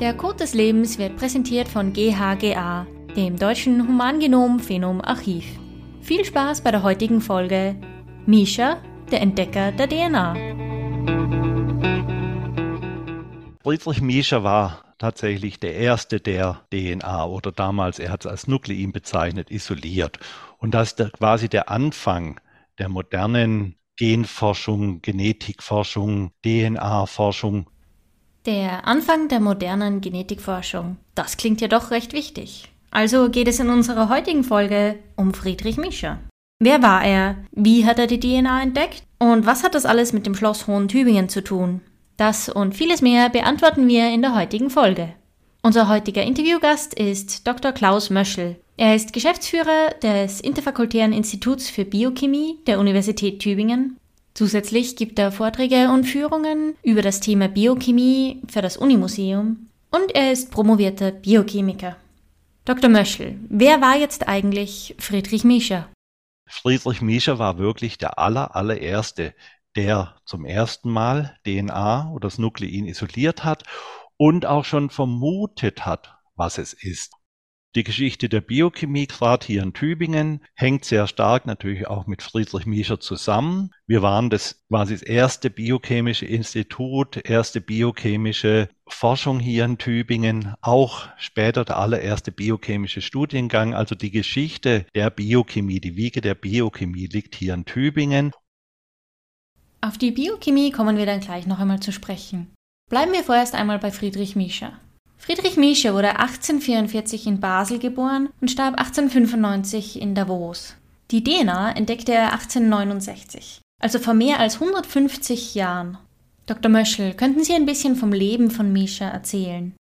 Der Code des Lebens wird präsentiert von GHGA, dem Deutschen Humangenom-Phenom-Archiv. Viel Spaß bei der heutigen Folge Misha, der Entdecker der DNA. Friedrich Misha war tatsächlich der erste, der DNA oder damals, er hat es als Nuklein bezeichnet, isoliert. Und das ist quasi der Anfang der modernen Genforschung, Genetikforschung, DNA-Forschung. Der Anfang der modernen Genetikforschung. Das klingt ja doch recht wichtig. Also geht es in unserer heutigen Folge um Friedrich Mischer. Wer war er? Wie hat er die DNA entdeckt? Und was hat das alles mit dem Schloss Hohen Tübingen zu tun? Das und vieles mehr beantworten wir in der heutigen Folge. Unser heutiger Interviewgast ist Dr. Klaus Möschel. Er ist Geschäftsführer des Interfakultären Instituts für Biochemie der Universität Tübingen. Zusätzlich gibt er Vorträge und Führungen über das Thema Biochemie für das Unimuseum und er ist promovierter Biochemiker. Dr. Möschel, wer war jetzt eigentlich Friedrich Miescher? Friedrich Miescher war wirklich der aller, allererste, der zum ersten Mal DNA oder das Nuklein isoliert hat und auch schon vermutet hat, was es ist. Die Geschichte der Biochemie, gerade hier in Tübingen, hängt sehr stark natürlich auch mit Friedrich Miescher zusammen. Wir waren das quasi das erste biochemische Institut, erste biochemische Forschung hier in Tübingen, auch später der allererste biochemische Studiengang. Also die Geschichte der Biochemie, die Wiege der Biochemie liegt hier in Tübingen. Auf die Biochemie kommen wir dann gleich noch einmal zu sprechen. Bleiben wir vorerst einmal bei Friedrich Miescher. Friedrich Miescher wurde 1844 in Basel geboren und starb 1895 in Davos. Die DNA entdeckte er 1869, also vor mehr als 150 Jahren. Dr. Möschel, könnten Sie ein bisschen vom Leben von Miescher erzählen?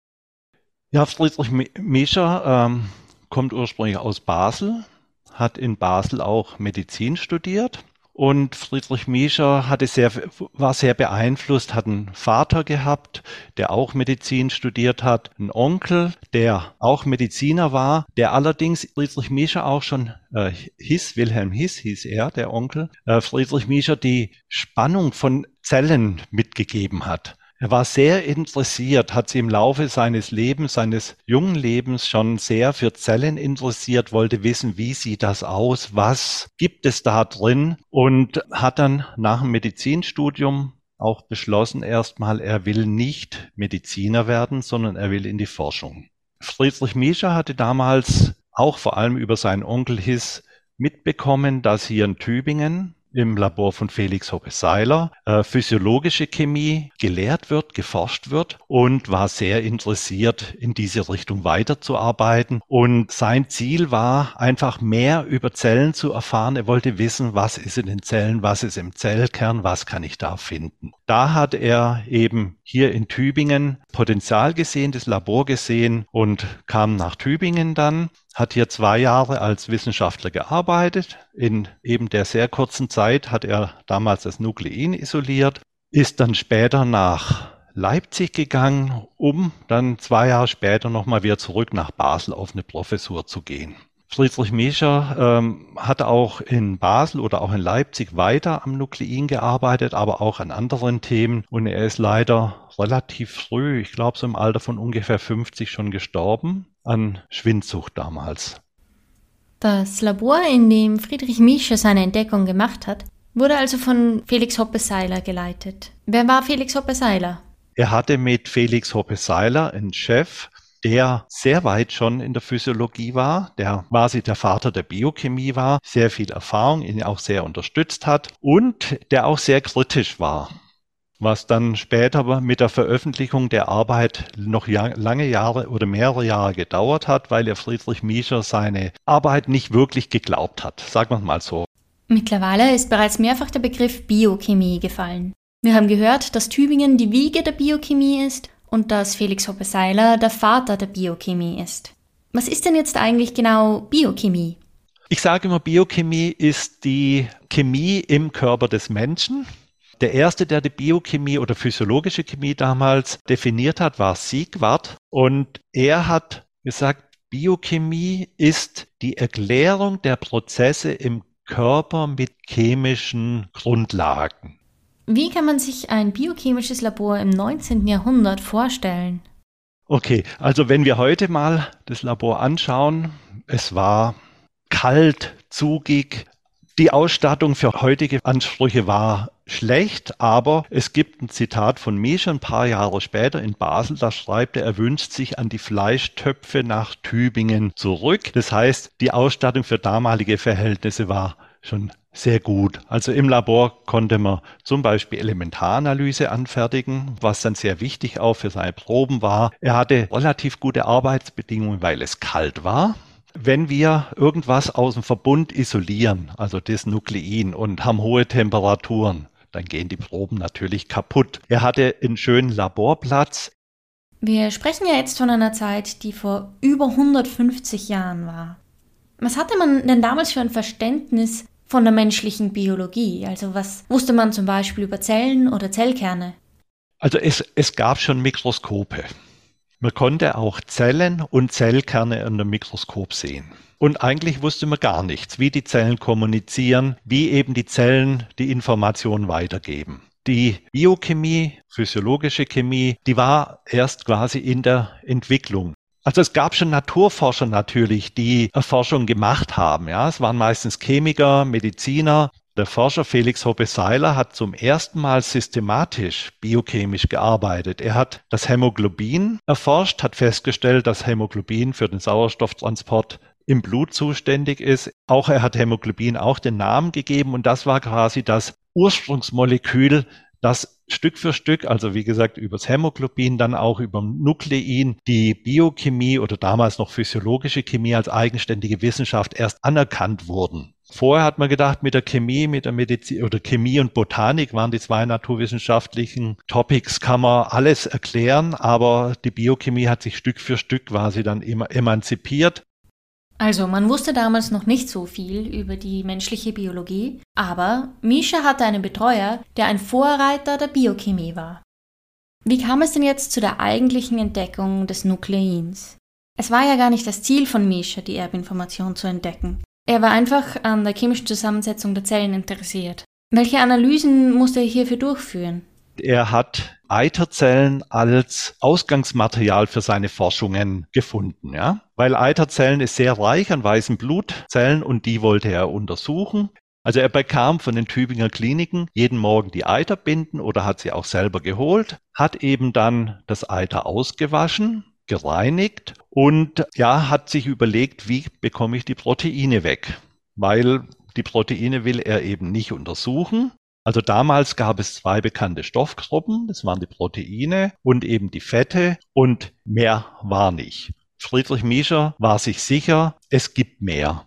Ja, Friedrich Miescher ähm, kommt ursprünglich aus Basel, hat in Basel auch Medizin studiert und Friedrich Miescher hatte sehr, war sehr beeinflusst, hat einen Vater gehabt, der auch Medizin studiert hat, einen Onkel, der auch Mediziner war, der allerdings Friedrich Miescher auch schon äh, hieß, Wilhelm Hiss hieß er, der Onkel, äh, Friedrich Miescher die Spannung von Zellen mitgegeben hat. Er war sehr interessiert, hat sich im Laufe seines Lebens, seines jungen Lebens schon sehr für Zellen interessiert, wollte wissen, wie sieht das aus, was gibt es da drin und hat dann nach dem Medizinstudium auch beschlossen erstmal, er will nicht Mediziner werden, sondern er will in die Forschung. Friedrich Miescher hatte damals auch vor allem über seinen Onkel Hiss mitbekommen, dass hier in Tübingen im Labor von Felix Hoppe-Seiler äh, physiologische Chemie gelehrt wird, geforscht wird und war sehr interessiert, in diese Richtung weiterzuarbeiten. Und sein Ziel war einfach mehr über Zellen zu erfahren. Er wollte wissen, was ist in den Zellen, was ist im Zellkern, was kann ich da finden. Da hat er eben hier in Tübingen Potenzial gesehen, das Labor gesehen und kam nach Tübingen dann hat hier zwei Jahre als Wissenschaftler gearbeitet. In eben der sehr kurzen Zeit hat er damals das Nuklein isoliert, ist dann später nach Leipzig gegangen, um dann zwei Jahre später nochmal wieder zurück nach Basel auf eine Professur zu gehen. Friedrich Miescher ähm, hat auch in Basel oder auch in Leipzig weiter am Nuklein gearbeitet, aber auch an anderen Themen. Und er ist leider relativ früh, ich glaube so im Alter von ungefähr 50 schon gestorben an Schwindsucht damals. Das Labor, in dem Friedrich Miescher seine Entdeckung gemacht hat, wurde also von Felix Hoppe-Seiler geleitet. Wer war Felix Hoppe-Seiler? Er hatte mit Felix Hoppe-Seiler einen Chef, der sehr weit schon in der Physiologie war, der quasi der Vater der Biochemie war, sehr viel Erfahrung, ihn auch sehr unterstützt hat und der auch sehr kritisch war was dann später mit der Veröffentlichung der Arbeit noch lange Jahre oder mehrere Jahre gedauert hat, weil er Friedrich Miescher seine Arbeit nicht wirklich geglaubt hat, sagen wir mal so. Mittlerweile ist bereits mehrfach der Begriff Biochemie gefallen. Wir haben gehört, dass Tübingen die Wiege der Biochemie ist und dass Felix Hoppe-Seiler der Vater der Biochemie ist. Was ist denn jetzt eigentlich genau Biochemie? Ich sage immer, Biochemie ist die Chemie im Körper des Menschen. Der erste, der die Biochemie oder physiologische Chemie damals definiert hat, war Siegwart. Und er hat gesagt, Biochemie ist die Erklärung der Prozesse im Körper mit chemischen Grundlagen. Wie kann man sich ein biochemisches Labor im 19. Jahrhundert vorstellen? Okay, also wenn wir heute mal das Labor anschauen, es war kalt, zugig. Die Ausstattung für heutige Ansprüche war schlecht, aber es gibt ein Zitat von Mische ein paar Jahre später in Basel, da schreibt er, er wünscht sich an die Fleischtöpfe nach Tübingen zurück. Das heißt, die Ausstattung für damalige Verhältnisse war schon sehr gut. Also im Labor konnte man zum Beispiel Elementaranalyse anfertigen, was dann sehr wichtig auch für seine Proben war. Er hatte relativ gute Arbeitsbedingungen, weil es kalt war. Wenn wir irgendwas aus dem Verbund isolieren, also das Nuklein, und haben hohe Temperaturen, dann gehen die Proben natürlich kaputt. Er hatte einen schönen Laborplatz. Wir sprechen ja jetzt von einer Zeit, die vor über 150 Jahren war. Was hatte man denn damals für ein Verständnis von der menschlichen Biologie? Also was wusste man zum Beispiel über Zellen oder Zellkerne? Also es, es gab schon Mikroskope. Man konnte auch Zellen und Zellkerne unter dem Mikroskop sehen. Und eigentlich wusste man gar nichts, wie die Zellen kommunizieren, wie eben die Zellen die Informationen weitergeben. Die Biochemie, physiologische Chemie, die war erst quasi in der Entwicklung. Also es gab schon Naturforscher natürlich, die Erforschung gemacht haben. Ja, es waren meistens Chemiker, Mediziner. Der Forscher Felix Hoppe-Seiler hat zum ersten Mal systematisch biochemisch gearbeitet. Er hat das Hämoglobin erforscht, hat festgestellt, dass Hämoglobin für den Sauerstofftransport im Blut zuständig ist. Auch er hat Hämoglobin auch den Namen gegeben und das war quasi das Ursprungsmolekül das Stück für Stück, also wie gesagt übers Hämoglobin, dann auch über Nuklein, die Biochemie oder damals noch physiologische Chemie als eigenständige Wissenschaft erst anerkannt wurden. Vorher hat man gedacht, mit der Chemie, mit der Medizin oder Chemie und Botanik waren die zwei naturwissenschaftlichen Topics, kann man alles erklären, aber die Biochemie hat sich Stück für Stück quasi dann immer emanzipiert also, man wusste damals noch nicht so viel über die menschliche Biologie, aber Misha hatte einen Betreuer, der ein Vorreiter der Biochemie war. Wie kam es denn jetzt zu der eigentlichen Entdeckung des Nukleins? Es war ja gar nicht das Ziel von Misha, die Erbinformation zu entdecken. Er war einfach an der chemischen Zusammensetzung der Zellen interessiert. Welche Analysen musste er hierfür durchführen? Er hat Eiterzellen als Ausgangsmaterial für seine Forschungen gefunden, ja. Weil Eiterzellen ist sehr reich an weißen Blutzellen und die wollte er untersuchen. Also er bekam von den Tübinger Kliniken jeden Morgen die Eiterbinden oder hat sie auch selber geholt, hat eben dann das Eiter ausgewaschen, gereinigt und ja, hat sich überlegt, wie bekomme ich die Proteine weg? Weil die Proteine will er eben nicht untersuchen. Also damals gab es zwei bekannte Stoffgruppen, das waren die Proteine und eben die Fette und mehr war nicht. Friedrich Miescher war sich sicher, es gibt mehr.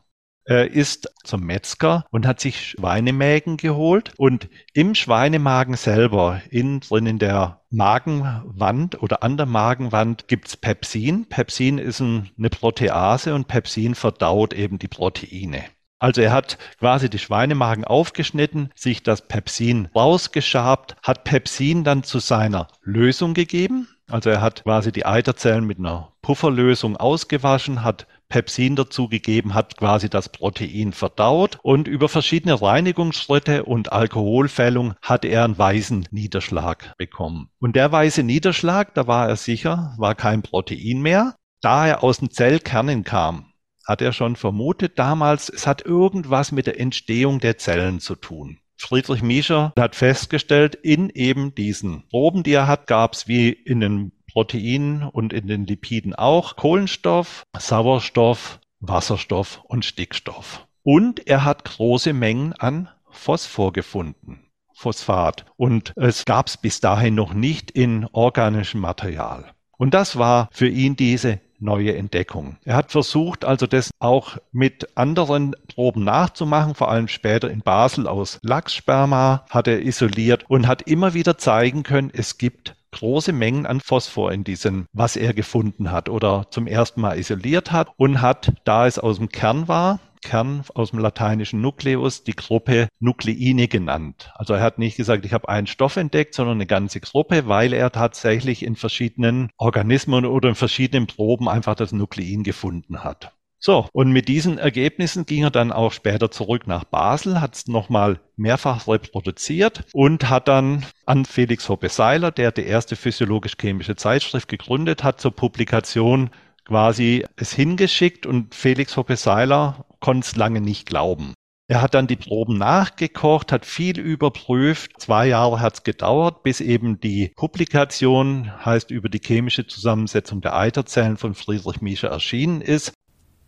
Er ist zum Metzger und hat sich Schweinemägen geholt und im Schweinemagen selber, innen drin in der Magenwand oder an der Magenwand gibt's Pepsin. Pepsin ist eine Protease und Pepsin verdaut eben die Proteine. Also er hat quasi die Schweinemagen aufgeschnitten, sich das Pepsin rausgeschabt, hat Pepsin dann zu seiner Lösung gegeben. Also er hat quasi die Eiterzellen mit einer Pufferlösung ausgewaschen, hat Pepsin dazugegeben, hat quasi das Protein verdaut und über verschiedene Reinigungsschritte und Alkoholfällung hat er einen weißen Niederschlag bekommen. Und der weiße Niederschlag, da war er sicher, war kein Protein mehr, da er aus den Zellkernen kam hat er schon vermutet damals, es hat irgendwas mit der Entstehung der Zellen zu tun. Friedrich Miescher hat festgestellt, in eben diesen Proben, die er hat, gab es wie in den Proteinen und in den Lipiden auch Kohlenstoff, Sauerstoff, Wasserstoff und Stickstoff. Und er hat große Mengen an Phosphor gefunden. Phosphat. Und es gab es bis dahin noch nicht in organischem Material. Und das war für ihn diese neue Entdeckung. Er hat versucht, also das auch mit anderen Proben nachzumachen, vor allem später in Basel aus Lachssperma hat er isoliert und hat immer wieder zeigen können, es gibt große Mengen an Phosphor in diesem, was er gefunden hat oder zum ersten Mal isoliert hat und hat, da es aus dem Kern war, Kern aus dem lateinischen Nukleus die Gruppe Nukleine genannt. Also er hat nicht gesagt, ich habe einen Stoff entdeckt, sondern eine ganze Gruppe, weil er tatsächlich in verschiedenen Organismen oder in verschiedenen Proben einfach das Nuklein gefunden hat. So, und mit diesen Ergebnissen ging er dann auch später zurück nach Basel, hat es nochmal mehrfach reproduziert und hat dann an Felix Hoppe Seiler, der die erste physiologisch-chemische Zeitschrift gegründet hat, zur Publikation quasi es hingeschickt und Felix Hoppe Seiler konnte es lange nicht glauben. Er hat dann die Proben nachgekocht, hat viel überprüft. Zwei Jahre hat es gedauert, bis eben die Publikation, heißt über die chemische Zusammensetzung der Eiterzellen von Friedrich Miescher erschienen ist.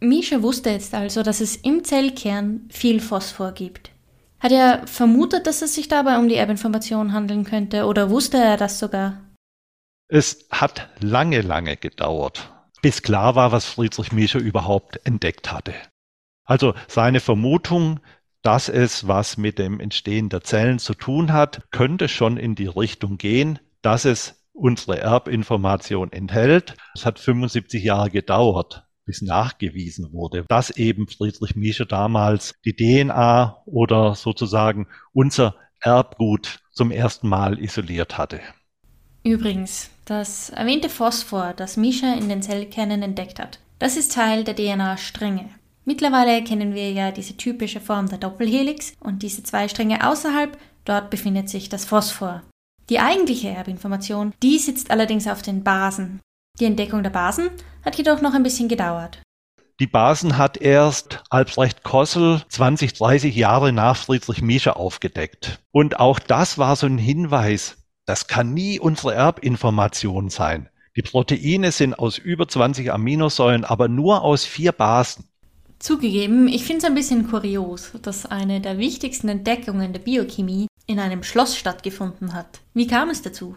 Miescher wusste jetzt also, dass es im Zellkern viel Phosphor gibt. Hat er vermutet, dass es sich dabei um die Erbinformation handeln könnte oder wusste er das sogar? Es hat lange, lange gedauert, bis klar war, was Friedrich Miescher überhaupt entdeckt hatte. Also seine Vermutung, dass es was mit dem Entstehen der Zellen zu tun hat, könnte schon in die Richtung gehen, dass es unsere Erbinformation enthält. Es hat 75 Jahre gedauert, bis nachgewiesen wurde, dass eben Friedrich Miescher damals die DNA oder sozusagen unser Erbgut zum ersten Mal isoliert hatte. Übrigens, das erwähnte Phosphor, das Miescher in den Zellkernen entdeckt hat, das ist Teil der DNA-Stränge. Mittlerweile kennen wir ja diese typische Form der Doppelhelix und diese zwei Stränge außerhalb, dort befindet sich das Phosphor. Die eigentliche Erbinformation, die sitzt allerdings auf den Basen. Die Entdeckung der Basen hat jedoch noch ein bisschen gedauert. Die Basen hat erst Albrecht Kossel 20, 30 Jahre nach Friedrich Miescher aufgedeckt. Und auch das war so ein Hinweis, das kann nie unsere Erbinformation sein. Die Proteine sind aus über 20 Aminosäuren, aber nur aus vier Basen. Zugegeben, ich finde es ein bisschen kurios, dass eine der wichtigsten Entdeckungen der Biochemie in einem Schloss stattgefunden hat. Wie kam es dazu?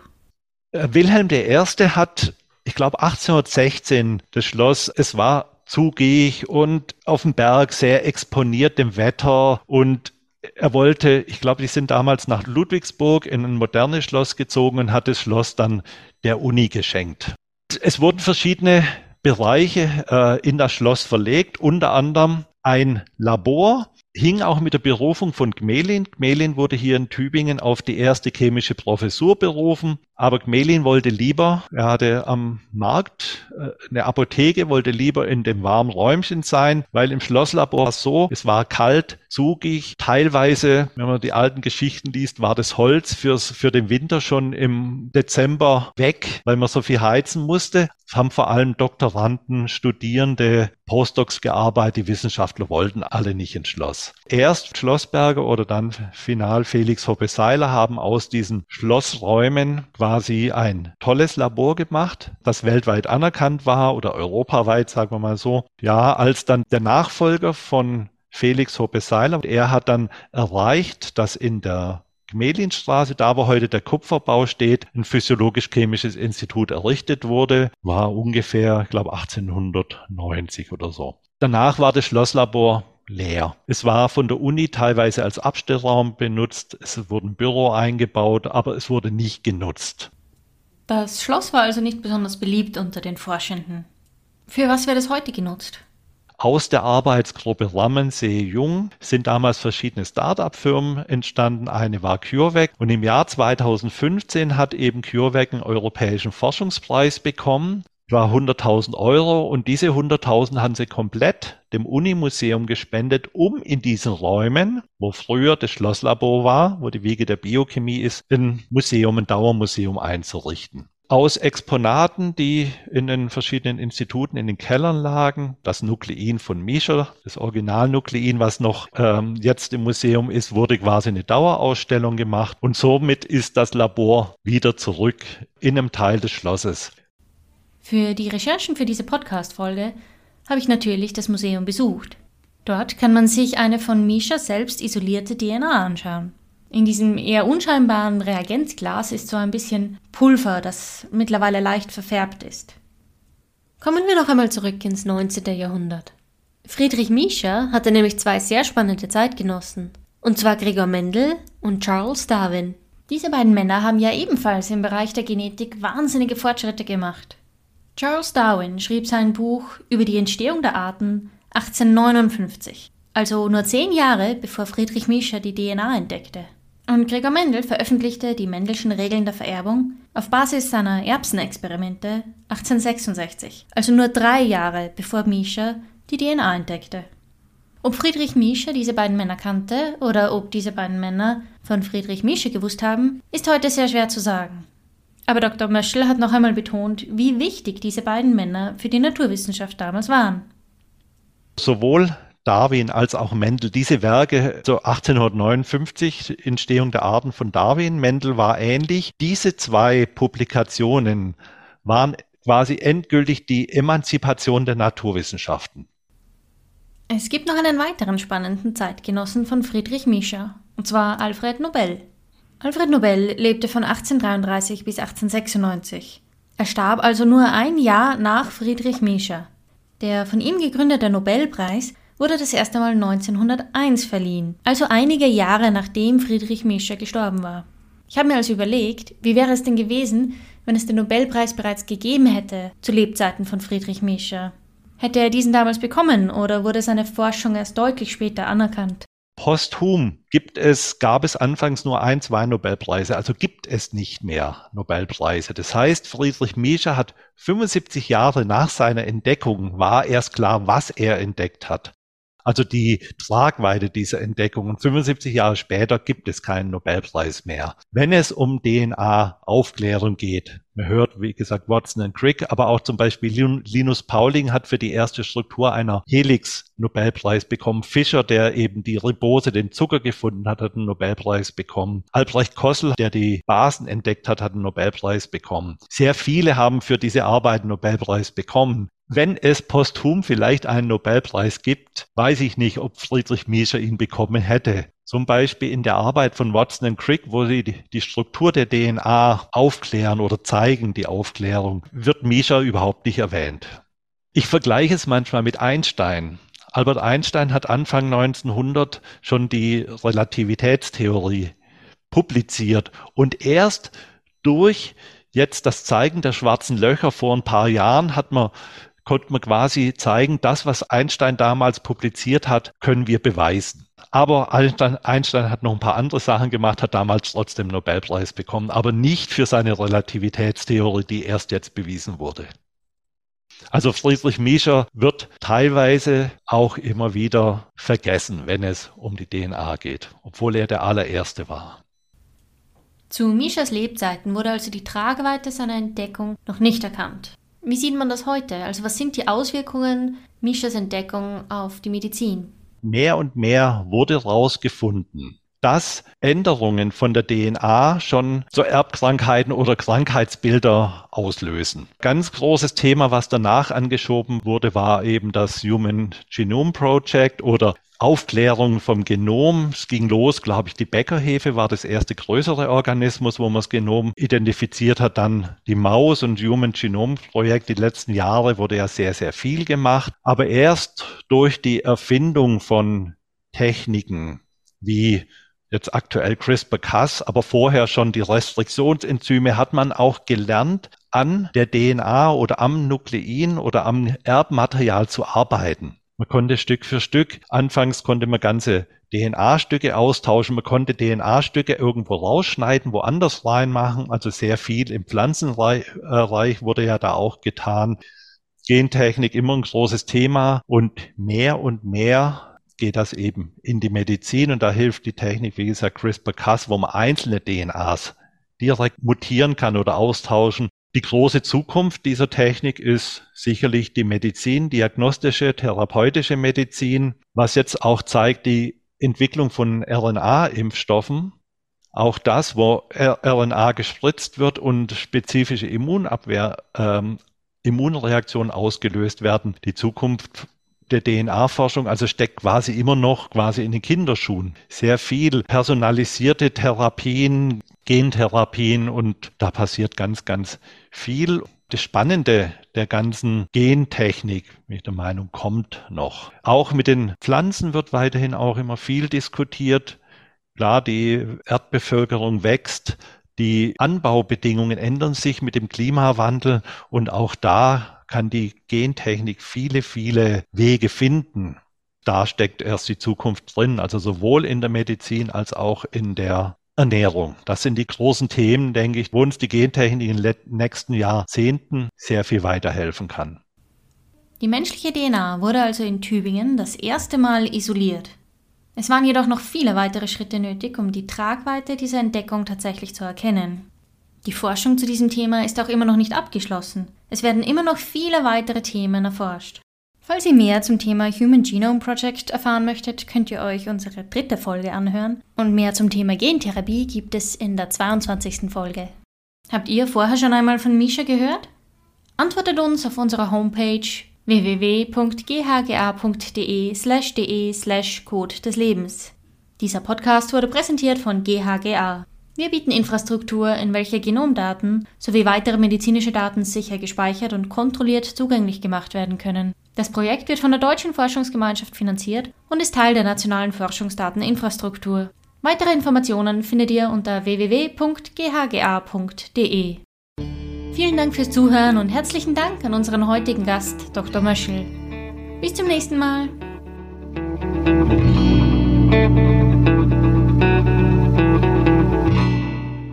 Äh, Wilhelm I. hat, ich glaube 1816, das Schloss, es war zugig und auf dem Berg sehr exponiert dem Wetter und er wollte, ich glaube, die sind damals nach Ludwigsburg in ein modernes Schloss gezogen und hat das Schloss dann der Uni geschenkt. Es wurden verschiedene Bereiche äh, in das Schloss verlegt, unter anderem ein Labor, hing auch mit der Berufung von Gmelin. Gmelin wurde hier in Tübingen auf die erste chemische Professur berufen, aber Gmelin wollte lieber, er hatte am Markt äh, eine Apotheke, wollte lieber in dem warmen Räumchen sein, weil im Schlosslabor war es so, es war kalt, zugig, teilweise, wenn man die alten Geschichten liest, war das Holz fürs, für den Winter schon im Dezember weg, weil man so viel heizen musste. Haben vor allem Doktoranden, Studierende, Postdocs gearbeitet, die Wissenschaftler wollten alle nicht ins Schloss. Erst Schlossberger oder dann final Felix Hoppe-Seiler haben aus diesen Schlossräumen quasi ein tolles Labor gemacht, das weltweit anerkannt war oder europaweit, sagen wir mal so. Ja, als dann der Nachfolger von Felix Hoppe-Seiler, er hat dann erreicht, dass in der Gmelinstraße, da wo heute der Kupferbau steht, ein physiologisch-chemisches Institut errichtet wurde, war ungefähr, ich glaube, 1890 oder so. Danach war das Schlosslabor leer. Es war von der Uni teilweise als Abstellraum benutzt, es wurde ein Büro eingebaut, aber es wurde nicht genutzt. Das Schloss war also nicht besonders beliebt unter den Forschenden. Für was wird es heute genutzt? Aus der Arbeitsgruppe Rammensee Jung sind damals verschiedene Start-up-Firmen entstanden. Eine war CureVac und im Jahr 2015 hat eben CureVac einen europäischen Forschungspreis bekommen war 100.000 Euro und diese 100.000 haben sie komplett dem Unimuseum gespendet, um in diesen Räumen, wo früher das Schlosslabor war, wo die Wiege der Biochemie ist, ein Museum, ein Dauermuseum einzurichten. Aus Exponaten, die in den verschiedenen Instituten in den Kellern lagen, das Nuklein von Miescher, das Originalnuklein, was noch ähm, jetzt im Museum ist, wurde quasi eine Dauerausstellung gemacht und somit ist das Labor wieder zurück in einem Teil des Schlosses. Für die Recherchen für diese Podcast-Folge habe ich natürlich das Museum besucht. Dort kann man sich eine von Misha selbst isolierte DNA anschauen. In diesem eher unscheinbaren Reagenzglas ist so ein bisschen Pulver, das mittlerweile leicht verfärbt ist. Kommen wir noch einmal zurück ins 19. Jahrhundert. Friedrich Miescher hatte nämlich zwei sehr spannende Zeitgenossen, und zwar Gregor Mendel und Charles Darwin. Diese beiden Männer haben ja ebenfalls im Bereich der Genetik wahnsinnige Fortschritte gemacht. Charles Darwin schrieb sein Buch über die Entstehung der Arten 1859, also nur zehn Jahre bevor Friedrich Miescher die DNA entdeckte. Und Gregor Mendel veröffentlichte die Mendelschen Regeln der Vererbung auf Basis seiner Erbsenexperimente 1866, also nur drei Jahre bevor Miescher die DNA entdeckte. Ob Friedrich Miescher diese beiden Männer kannte oder ob diese beiden Männer von Friedrich Miescher gewusst haben, ist heute sehr schwer zu sagen. Aber Dr. Möschel hat noch einmal betont, wie wichtig diese beiden Männer für die Naturwissenschaft damals waren. Sowohl Darwin als auch Mendel. Diese Werke, so 1859, Entstehung der Arten von Darwin, Mendel war ähnlich. Diese zwei Publikationen waren quasi endgültig die Emanzipation der Naturwissenschaften. Es gibt noch einen weiteren spannenden Zeitgenossen von Friedrich Miescher, und zwar Alfred Nobel. Alfred Nobel lebte von 1833 bis 1896. Er starb also nur ein Jahr nach Friedrich Miescher. Der von ihm gegründete Nobelpreis wurde das erste Mal 1901 verliehen, also einige Jahre nachdem Friedrich Miescher gestorben war. Ich habe mir also überlegt, wie wäre es denn gewesen, wenn es den Nobelpreis bereits gegeben hätte zu Lebzeiten von Friedrich Miescher. Hätte er diesen damals bekommen oder wurde seine Forschung erst deutlich später anerkannt? Posthum gibt es, gab es anfangs nur ein, zwei Nobelpreise, also gibt es nicht mehr Nobelpreise. Das heißt, Friedrich Miescher hat 75 Jahre nach seiner Entdeckung war erst klar, was er entdeckt hat. Also die Tragweite dieser Entdeckungen. 75 Jahre später gibt es keinen Nobelpreis mehr. Wenn es um DNA-Aufklärung geht, man hört, wie gesagt, Watson und Crick, aber auch zum Beispiel Linus Pauling hat für die erste Struktur einer Helix Nobelpreis bekommen. Fischer, der eben die Ribose, den Zucker gefunden hat, hat einen Nobelpreis bekommen. Albrecht Kossel, der die Basen entdeckt hat, hat einen Nobelpreis bekommen. Sehr viele haben für diese Arbeit einen Nobelpreis bekommen. Wenn es posthum vielleicht einen Nobelpreis gibt, weiß ich nicht, ob Friedrich Miescher ihn bekommen hätte. Zum Beispiel in der Arbeit von Watson und Crick, wo sie die, Struktur der DNA aufklären oder zeigen, die Aufklärung, wird Miescher überhaupt nicht erwähnt. Ich vergleiche es manchmal mit Einstein. Albert Einstein hat Anfang 1900 schon die Relativitätstheorie publiziert und erst durch jetzt das Zeigen der schwarzen Löcher vor ein paar Jahren hat man konnte man quasi zeigen, das, was Einstein damals publiziert hat, können wir beweisen. Aber Einstein, Einstein, hat noch ein paar andere Sachen gemacht, hat damals trotzdem Nobelpreis bekommen, aber nicht für seine Relativitätstheorie, die erst jetzt bewiesen wurde. Also Friedrich Miescher wird teilweise auch immer wieder vergessen, wenn es um die DNA geht, obwohl er der allererste war. Zu Mischers Lebzeiten wurde also die Tragweite seiner Entdeckung noch nicht erkannt. Wie sieht man das heute? Also was sind die Auswirkungen Mischers Entdeckung auf die Medizin? Mehr und mehr wurde herausgefunden, dass Änderungen von der DNA schon so Erbkrankheiten oder Krankheitsbilder auslösen. Ganz großes Thema, was danach angeschoben wurde, war eben das Human Genome Project oder Aufklärung vom Genom. Es ging los, glaube ich, die Bäckerhefe war das erste größere Organismus, wo man das Genom identifiziert hat. Dann die Maus und Human Genome Projekt. Die letzten Jahre wurde ja sehr, sehr viel gemacht. Aber erst durch die Erfindung von Techniken wie jetzt aktuell CRISPR-Cas, aber vorher schon die Restriktionsenzyme, hat man auch gelernt, an der DNA oder am Nuklein oder am Erbmaterial zu arbeiten. Man konnte Stück für Stück, anfangs konnte man ganze DNA-Stücke austauschen, man konnte DNA-Stücke irgendwo rausschneiden, woanders reinmachen, also sehr viel im Pflanzenreich äh, wurde ja da auch getan. Gentechnik immer ein großes Thema und mehr und mehr geht das eben in die Medizin und da hilft die Technik, wie gesagt, CRISPR-Cas, wo man einzelne DNAs direkt mutieren kann oder austauschen die große Zukunft dieser Technik ist sicherlich die Medizin, diagnostische, therapeutische Medizin, was jetzt auch zeigt die Entwicklung von RNA-Impfstoffen. Auch das, wo RNA gespritzt wird und spezifische Immunabwehr, ähm, Immunreaktionen ausgelöst werden. Die Zukunft der DNA-Forschung, also steckt quasi immer noch quasi in den Kinderschuhen. Sehr viel personalisierte Therapien, Gentherapien und da passiert ganz, ganz viel. Das Spannende der ganzen Gentechnik, bin ich der Meinung, kommt noch. Auch mit den Pflanzen wird weiterhin auch immer viel diskutiert. Klar, die Erdbevölkerung wächst, die Anbaubedingungen ändern sich mit dem Klimawandel und auch da kann die Gentechnik viele, viele Wege finden. Da steckt erst die Zukunft drin, also sowohl in der Medizin als auch in der Ernährung. Das sind die großen Themen, denke ich, wo uns die Gentechnik in den nächsten Jahrzehnten sehr viel weiterhelfen kann. Die menschliche DNA wurde also in Tübingen das erste Mal isoliert. Es waren jedoch noch viele weitere Schritte nötig, um die Tragweite dieser Entdeckung tatsächlich zu erkennen. Die Forschung zu diesem Thema ist auch immer noch nicht abgeschlossen. Es werden immer noch viele weitere Themen erforscht. Falls ihr mehr zum Thema Human Genome Project erfahren möchtet, könnt ihr euch unsere dritte Folge anhören. Und mehr zum Thema Gentherapie gibt es in der 22. Folge. Habt ihr vorher schon einmal von Misha gehört? Antwortet uns auf unserer Homepage www.ghga.de slash de slash Code des Lebens. Dieser Podcast wurde präsentiert von GHGA. Wir bieten Infrastruktur, in welcher Genomdaten sowie weitere medizinische Daten sicher gespeichert und kontrolliert zugänglich gemacht werden können. Das Projekt wird von der Deutschen Forschungsgemeinschaft finanziert und ist Teil der nationalen Forschungsdateninfrastruktur. Weitere Informationen findet ihr unter www.ghga.de. Vielen Dank fürs Zuhören und herzlichen Dank an unseren heutigen Gast, Dr. Möschel. Bis zum nächsten Mal.